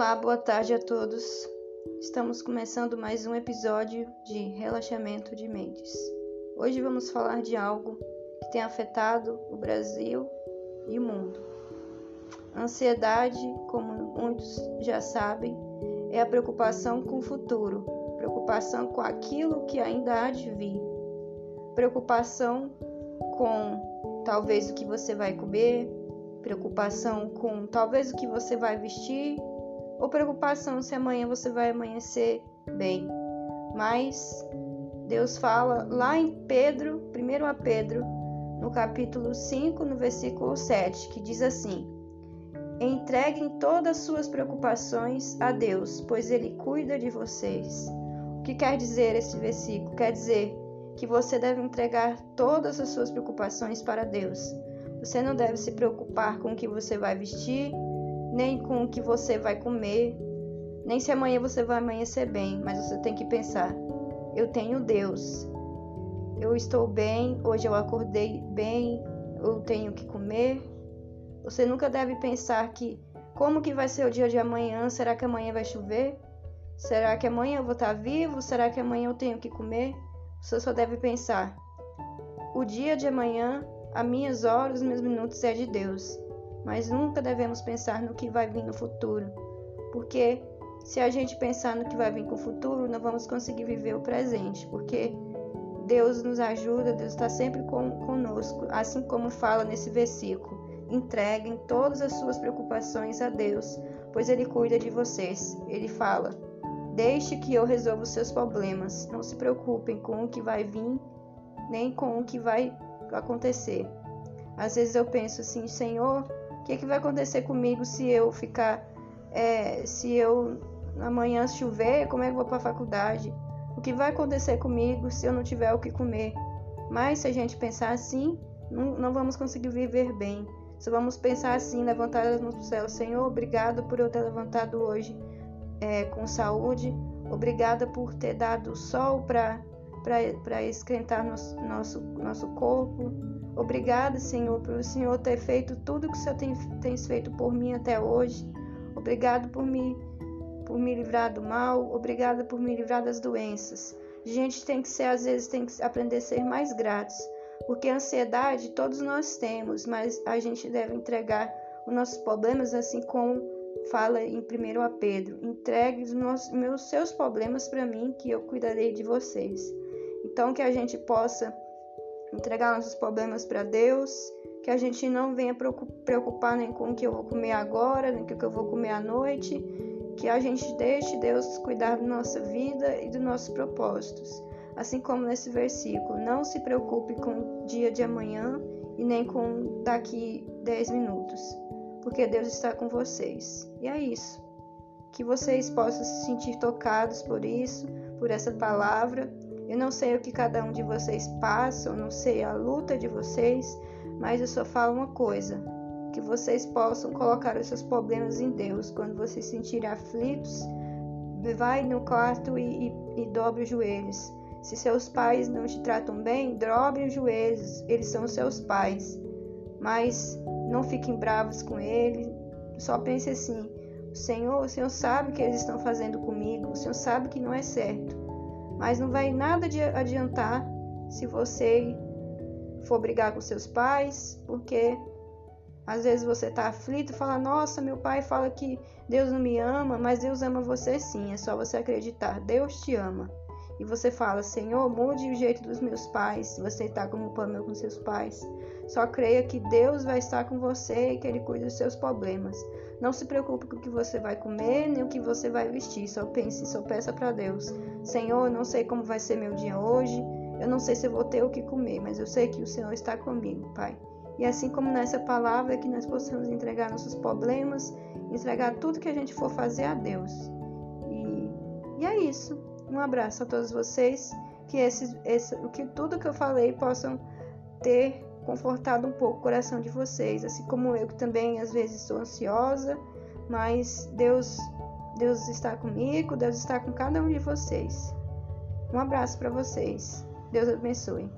Olá, boa tarde a todos. Estamos começando mais um episódio de Relaxamento de Mentes. Hoje vamos falar de algo que tem afetado o Brasil e o mundo. Ansiedade, como muitos já sabem, é a preocupação com o futuro, preocupação com aquilo que ainda há de vir, preocupação com talvez o que você vai comer, preocupação com talvez o que você vai vestir ou preocupação se amanhã você vai amanhecer bem. Mas Deus fala lá em Pedro, 1 a Pedro, no capítulo 5, no versículo 7, que diz assim: Entreguem todas as suas preocupações a Deus, pois Ele cuida de vocês. O que quer dizer esse versículo? Quer dizer que você deve entregar todas as suas preocupações para Deus. Você não deve se preocupar com o que você vai vestir, nem com o que você vai comer, nem se amanhã você vai amanhecer bem, mas você tem que pensar: eu tenho Deus, eu estou bem, hoje eu acordei bem, eu tenho que comer. Você nunca deve pensar que como que vai ser o dia de amanhã? Será que amanhã vai chover? Será que amanhã eu vou estar vivo? Será que amanhã eu tenho que comer? Você só deve pensar: o dia de amanhã, as minhas horas, os meus minutos é de Deus mas nunca devemos pensar no que vai vir no futuro, porque se a gente pensar no que vai vir com o futuro, não vamos conseguir viver o presente, porque Deus nos ajuda, Deus está sempre com, conosco, assim como fala nesse versículo. Entreguem todas as suas preocupações a Deus, pois Ele cuida de vocês. Ele fala: Deixe que eu resolva os seus problemas. Não se preocupem com o que vai vir, nem com o que vai acontecer. Às vezes eu penso assim, Senhor, que, que vai acontecer comigo se eu ficar, é, se eu amanhã chover, como é que eu vou para a faculdade? O que vai acontecer comigo se eu não tiver o que comer? Mas se a gente pensar assim, não, não vamos conseguir viver bem. Se vamos pensar assim, levantar as mãos para o céu, Senhor, obrigado por eu ter levantado hoje é, com saúde, obrigada por ter dado sol para esquentar nosso, nosso, nosso corpo, Obrigada, Senhor, por o Senhor ter feito tudo que o Senhor tem, tem feito por mim até hoje. Obrigado por me, por me livrar do mal. Obrigada por me livrar das doenças. A gente tem que ser, às vezes, tem que aprender a ser mais gratos. Porque a ansiedade todos nós temos, mas a gente deve entregar os nossos problemas, assim como fala em 1 a Pedro. Entregue os meus, meus seus problemas para mim, que eu cuidarei de vocês. Então, que a gente possa entregar nossos problemas para Deus, que a gente não venha preocupar nem com o que eu vou comer agora, nem com o que eu vou comer à noite, que a gente deixe Deus cuidar da nossa vida e dos nossos propósitos. Assim como nesse versículo, não se preocupe com o dia de amanhã e nem com daqui 10 minutos, porque Deus está com vocês. E é isso. Que vocês possam se sentir tocados por isso, por essa palavra eu não sei o que cada um de vocês passa, eu não sei a luta de vocês, mas eu só falo uma coisa: que vocês possam colocar os seus problemas em Deus. Quando vocês se sentirem aflitos, vai no quarto e, e, e dobre os joelhos. Se seus pais não te tratam bem, dobre os joelhos, eles são seus pais. Mas não fiquem bravos com eles, só pense assim: o Senhor, o Senhor sabe o que eles estão fazendo comigo, o Senhor sabe que não é certo. Mas não vai nada de adiantar se você for brigar com seus pais, porque às vezes você está aflito e fala: Nossa, meu pai fala que Deus não me ama, mas Deus ama você sim. É só você acreditar. Deus te ama. E você fala: Senhor, mude o jeito dos meus pais. Você está com um problema com seus pais, só creia que Deus vai estar com você e que Ele cuida dos seus problemas. Não se preocupe com o que você vai comer, nem o que você vai vestir. Só pense, só peça para Deus. Senhor, eu não sei como vai ser meu dia hoje. Eu não sei se eu vou ter o que comer, mas eu sei que o Senhor está comigo, Pai. E assim como nessa palavra, que nós possamos entregar nossos problemas, entregar tudo que a gente for fazer a Deus. E, e é isso. Um abraço a todos vocês. Que esse, esse, que tudo que eu falei possam ter confortado um pouco o coração de vocês, assim como eu que também às vezes sou ansiosa, mas Deus Deus está comigo, Deus está com cada um de vocês. Um abraço para vocês. Deus abençoe.